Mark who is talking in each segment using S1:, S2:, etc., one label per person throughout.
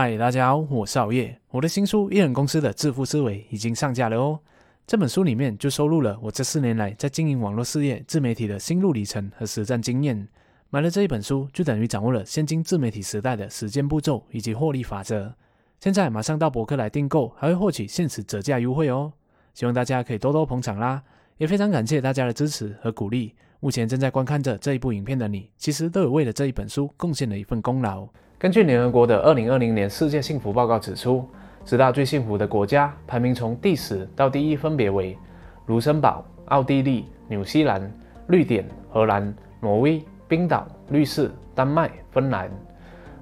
S1: 嗨，大家好，我是熬夜。我的新书《艺人公司的致富思维》已经上架了哦。这本书里面就收录了我这四年来在经营网络事业、自媒体的心路历程和实战经验。买了这一本书，就等于掌握了现今自媒体时代的时间步骤以及获利法则。现在马上到博客来订购，还会获取限时折价优惠哦。希望大家可以多多捧场啦，也非常感谢大家的支持和鼓励。目前正在观看着这一部影片的你，其实都有为了这一本书贡献了一份功劳。根据联合国的二零二零年世界幸福报告指出，十大最幸福的国家排名从第十到第一分别为卢森堡、奥地利、纽西兰、瑞典、荷兰、挪威、冰岛、瑞士、丹麦、芬兰。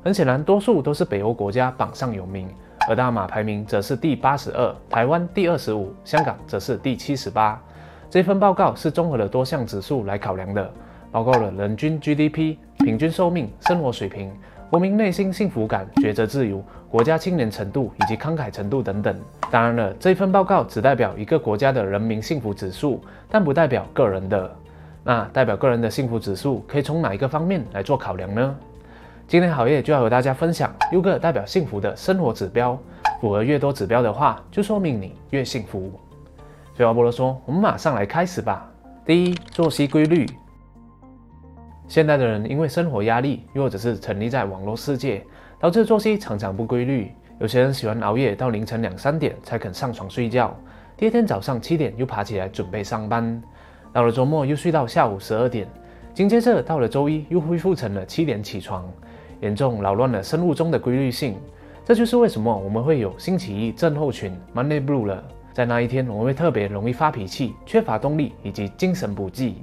S1: 很显然，多数都是北欧国家榜上有名，而大马排名则是第八十二，台湾第二十五，香港则是第七十八。这份报告是综合了多项指数来考量的，包括了人均 GDP、平均寿命、生活水平。国民内心幸福感、抉择自由、国家青年程度以及慷慨程度等等。当然了，这份报告只代表一个国家的人民幸福指数，但不代表个人的。那代表个人的幸福指数可以从哪一个方面来做考量呢？今天好业就要和大家分享六个代表幸福的生活指标。符合越多指标的话，就说明你越幸福。废话不多说，我们马上来开始吧。第一，作息规律。现代的人因为生活压力，又或者是沉溺在网络世界，导致作息常常不规律。有些人喜欢熬夜到凌晨两三点才肯上床睡觉，第二天早上七点又爬起来准备上班，到了周末又睡到下午十二点，紧接着到了周一又恢复成了七点起床，严重扰乱了生物钟的规律性。这就是为什么我们会有星期一症候群 （Monday Blue） 了。在那一天，我们会特别容易发脾气、缺乏动力以及精神不济。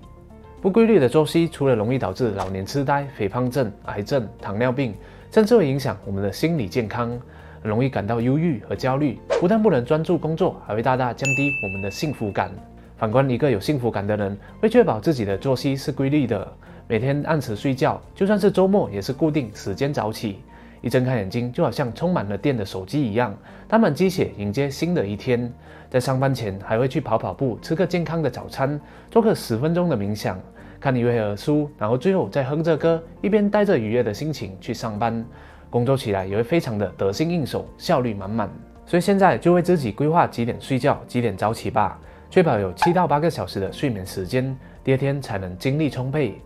S1: 不规律的作息，除了容易导致老年痴呆、肥胖症、癌症、糖尿病，甚至会影响我们的心理健康，容易感到忧郁和焦虑。不但不能专注工作，还会大大降低我们的幸福感。反观一个有幸福感的人，会确保自己的作息是规律的，每天按时睡觉，就算是周末也是固定时间早起。一睁开眼睛，就好像充满了电的手机一样，打满鸡血迎接新的一天。在上班前还会去跑跑步，吃个健康的早餐，做个十分钟的冥想。看一位儿书，然后最后再哼着歌，一边带着愉悦的心情去上班，工作起来也会非常的得心应手，效率满满。所以现在就为自己规划几点睡觉，几点早起吧，确保有七到八个小时的睡眠时间，第二天才能精力充沛。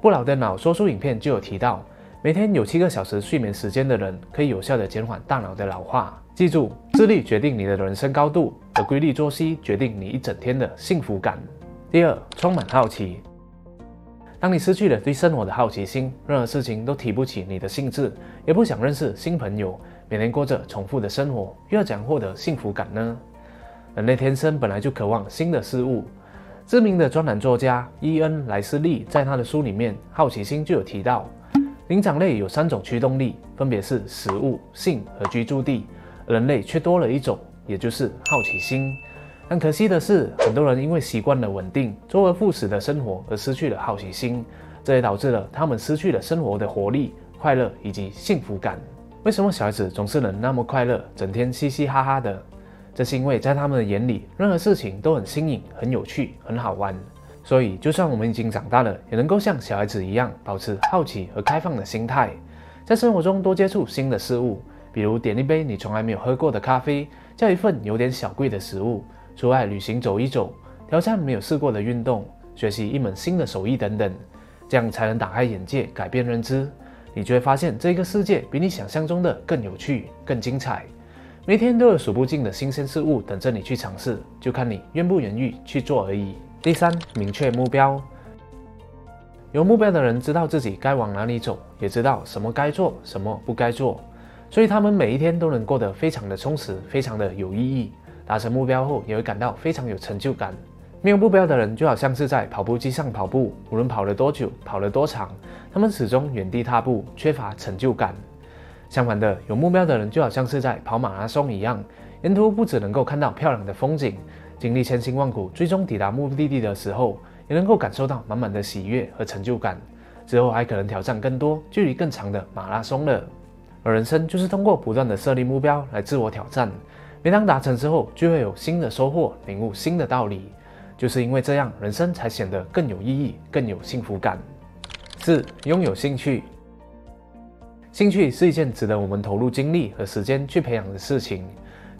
S1: 不老的脑说书影片就有提到，每天有七个小时睡眠时间的人，可以有效的减缓大脑的老化。记住，自律决定你的人生高度，而规律作息决定你一整天的幸福感。第二，充满好奇。当你失去了对生活的好奇心，任何事情都提不起你的兴致，也不想认识新朋友，每天过着重复的生活，又要怎样获得幸福感呢？人类天生本来就渴望新的事物。知名的专栏作家伊恩·莱斯利在他的书里面《好奇心》就有提到，灵长类有三种驱动力，分别是食物、性和居住地，人类却多了一种，也就是好奇心。但可惜的是，很多人因为习惯了稳定、周而复始的生活而失去了好奇心，这也导致了他们失去了生活的活力、快乐以及幸福感。为什么小孩子总是能那么快乐，整天嘻嘻哈哈的？这是因为在他们的眼里，任何事情都很新颖、很有趣、很好玩。所以，就算我们已经长大了，也能够像小孩子一样，保持好奇和开放的心态，在生活中多接触新的事物，比如点一杯你从来没有喝过的咖啡，叫一份有点小贵的食物。出外旅行走一走，挑战没有试过的运动，学习一门新的手艺等等，这样才能打开眼界，改变认知。你就会发现这个世界比你想象中的更有趣、更精彩。每天都有数不尽的新鲜事物等着你去尝试，就看你愿不愿意去做而已。第三，明确目标。有目标的人知道自己该往哪里走，也知道什么该做，什么不该做，所以他们每一天都能过得非常的充实，非常的有意义。达成目标后，也会感到非常有成就感。没有目标的人，就好像是在跑步机上跑步，无论跑了多久，跑了多长，他们始终原地踏步，缺乏成就感。相反的，有目标的人，就好像是在跑马拉松一样，沿途不只能够看到漂亮的风景，经历千辛万苦，最终抵达目的地的时候，也能够感受到满满的喜悦和成就感。之后还可能挑战更多、距离更长的马拉松了。而人生就是通过不断的设立目标来自我挑战。每当达成之后，就会有新的收获，领悟新的道理。就是因为这样，人生才显得更有意义，更有幸福感。四、拥有兴趣。兴趣是一件值得我们投入精力和时间去培养的事情，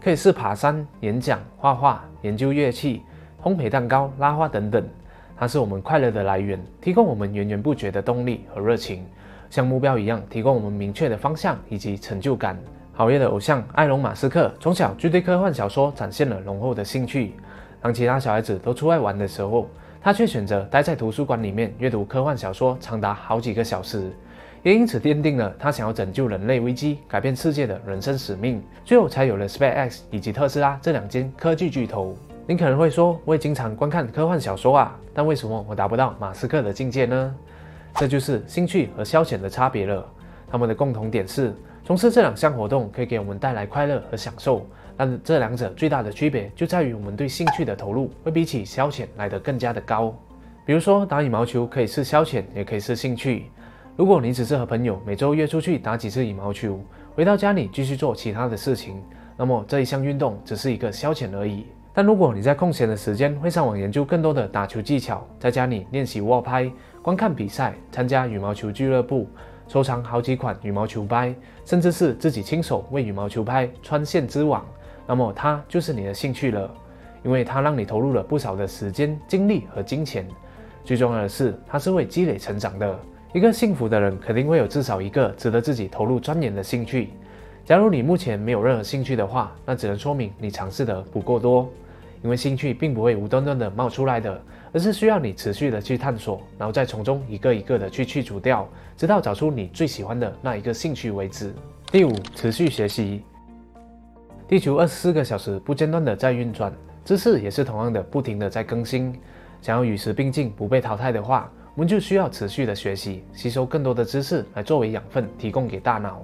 S1: 可以是爬山、演讲、画画、研究乐器、烘焙蛋糕、拉花等等。它是我们快乐的来源，提供我们源源不绝的动力和热情，像目标一样，提供我们明确的方向以及成就感。好业的偶像埃隆·马斯克从小就对科幻小说展现了浓厚的兴趣。当其他小孩子都出外玩的时候，他却选择待在图书馆里面阅读科幻小说，长达好几个小时，也因此奠定了他想要拯救人类危机、改变世界的人生使命。最后才有了 SpaceX 以及特斯拉这两间科技巨头。您可能会说，我也经常观看科幻小说啊，但为什么我达不到马斯克的境界呢？这就是兴趣和消遣的差别了。他们的共同点是。从事这两项活动可以给我们带来快乐和享受，但这两者最大的区别就在于我们对兴趣的投入会比起消遣来得更加的高。比如说打羽毛球可以是消遣，也可以是兴趣。如果你只是和朋友每周约出去打几次羽毛球，回到家里继续做其他的事情，那么这一项运动只是一个消遣而已。但如果你在空闲的时间会上网研究更多的打球技巧，在家里练习握拍、观看比赛、参加羽毛球俱乐部。收藏好几款羽毛球拍，甚至是自己亲手为羽毛球拍穿线织网，那么它就是你的兴趣了，因为它让你投入了不少的时间、精力和金钱。最重要的是，它是会积累成长的。一个幸福的人肯定会有至少一个值得自己投入钻研的兴趣。假如你目前没有任何兴趣的话，那只能说明你尝试的不够多，因为兴趣并不会无端端的冒出来的。而是需要你持续的去探索，然后再从中一个一个的去去除掉，直到找出你最喜欢的那一个兴趣为止。第五，持续学习。地球二十四个小时不间断的在运转，知识也是同样的不停的在更新。想要与时并进，不被淘汰的话，我们就需要持续的学习，吸收更多的知识来作为养分，提供给大脑。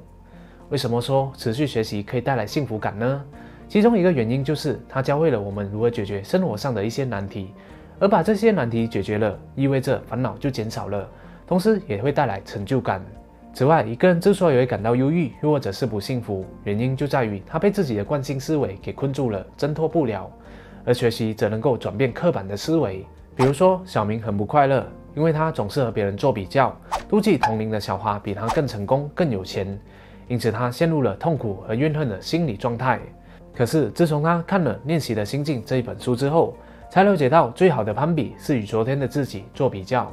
S1: 为什么说持续学习可以带来幸福感呢？其中一个原因就是它教会了我们如何解决生活上的一些难题。而把这些难题解决了，意味着烦恼就减少了，同时也会带来成就感。此外，一个人之所以会感到忧郁，又或者是不幸福，原因就在于他被自己的惯性思维给困住了，挣脱不了。而学习则能够转变刻板的思维。比如说，小明很不快乐，因为他总是和别人做比较，妒忌同龄的小花比他更成功、更有钱，因此他陷入了痛苦和怨恨的心理状态。可是，自从他看了《练习的心境》这一本书之后，才了解到，最好的攀比是与昨天的自己做比较。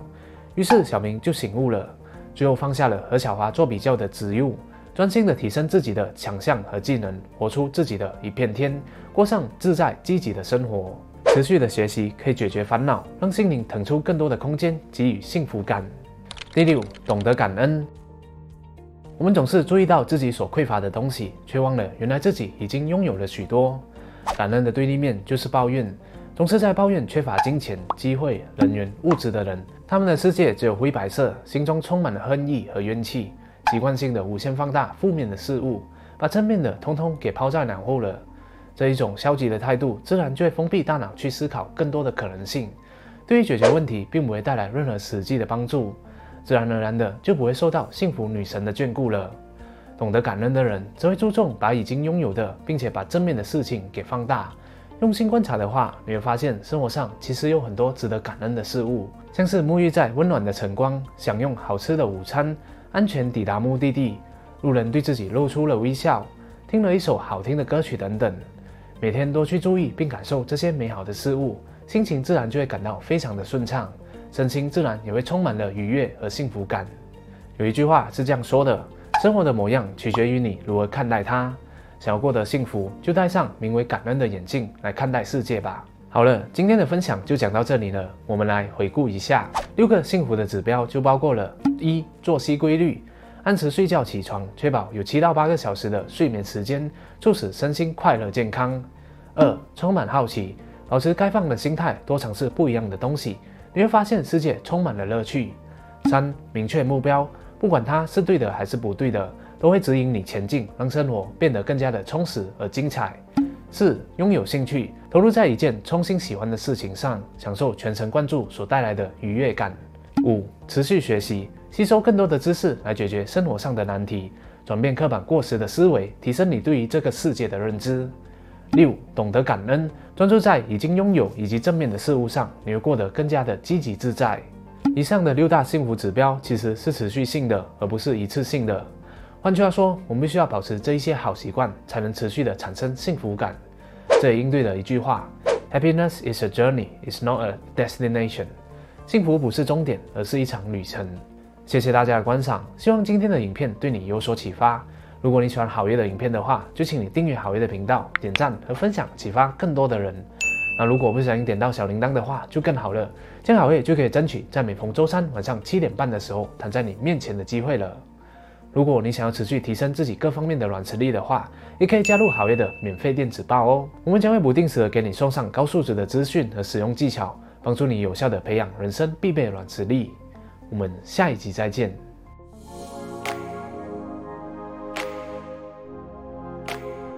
S1: 于是小明就醒悟了，最后放下了和小华做比较的执拗，专心的提升自己的强项和技能，活出自己的一片天，过上自在积极的生活。持续的学习可以解决烦恼，让心灵腾出更多的空间，给予幸福感。第六，懂得感恩。我们总是注意到自己所匮乏的东西，却忘了原来自己已经拥有了许多。感恩的对立面就是抱怨。总是在抱怨缺乏金钱、机会、人员、物质的人，他们的世界只有灰白色，心中充满了恨意和怨气，习惯性的无限放大负面的事物，把正面的通通给抛在脑后了。这一种消极的态度，自然就会封闭大脑去思考更多的可能性，对于解决问题并不会带来任何实际的帮助，自然而然的就不会受到幸福女神的眷顾了。懂得感恩的人，则会注重把已经拥有的，并且把正面的事情给放大。用心观察的话，你会发现生活上其实有很多值得感恩的事物，像是沐浴在温暖的晨光，享用好吃的午餐，安全抵达目的地，路人对自己露出了微笑，听了一首好听的歌曲等等。每天多去注意并感受这些美好的事物，心情自然就会感到非常的顺畅，身心自然也会充满了愉悦和幸福感。有一句话是这样说的：生活的模样取决于你如何看待它。想要过得幸福，就戴上名为感恩的眼镜来看待世界吧。好了，今天的分享就讲到这里了。我们来回顾一下六个幸福的指标，就包括了：一、作息规律，按时睡觉起床，确保有七到八个小时的睡眠时间，促使身心快乐健康；二、充满好奇，保持开放的心态，多尝试不一样的东西，你会发现世界充满了乐趣；三、明确目标，不管它是对的还是不对的。都会指引你前进，让生活变得更加的充实而精彩。四、拥有兴趣，投入在一件衷心喜欢的事情上，享受全神贯注所带来的愉悦感。五、持续学习，吸收更多的知识来解决生活上的难题，转变刻板过时的思维，提升你对于这个世界的认知。六、懂得感恩，专注在已经拥有以及正面的事物上，你会过得更加的积极自在。以上的六大幸福指标其实是持续性的，而不是一次性的。换句话说，我们必须要保持这一些好习惯，才能持续的产生幸福感。这也应对了一句话：Happiness is a journey, it's not a destination。幸福不是终点，而是一场旅程。谢谢大家的观赏，希望今天的影片对你有所启发。如果你喜欢好业的影片的话，就请你订阅好业的频道，点赞和分享，启发更多的人。那如果不小心点到小铃铛的话，就更好了，这样好业就可以争取在每逢周三晚上七点半的时候躺在你面前的机会了。如果你想要持续提升自己各方面的软实力的话，也可以加入好业的免费电子报哦。我们将会不定时的给你送上高素质的资讯和使用技巧，帮助你有效的培养人生必备软实力。我们下一集再见。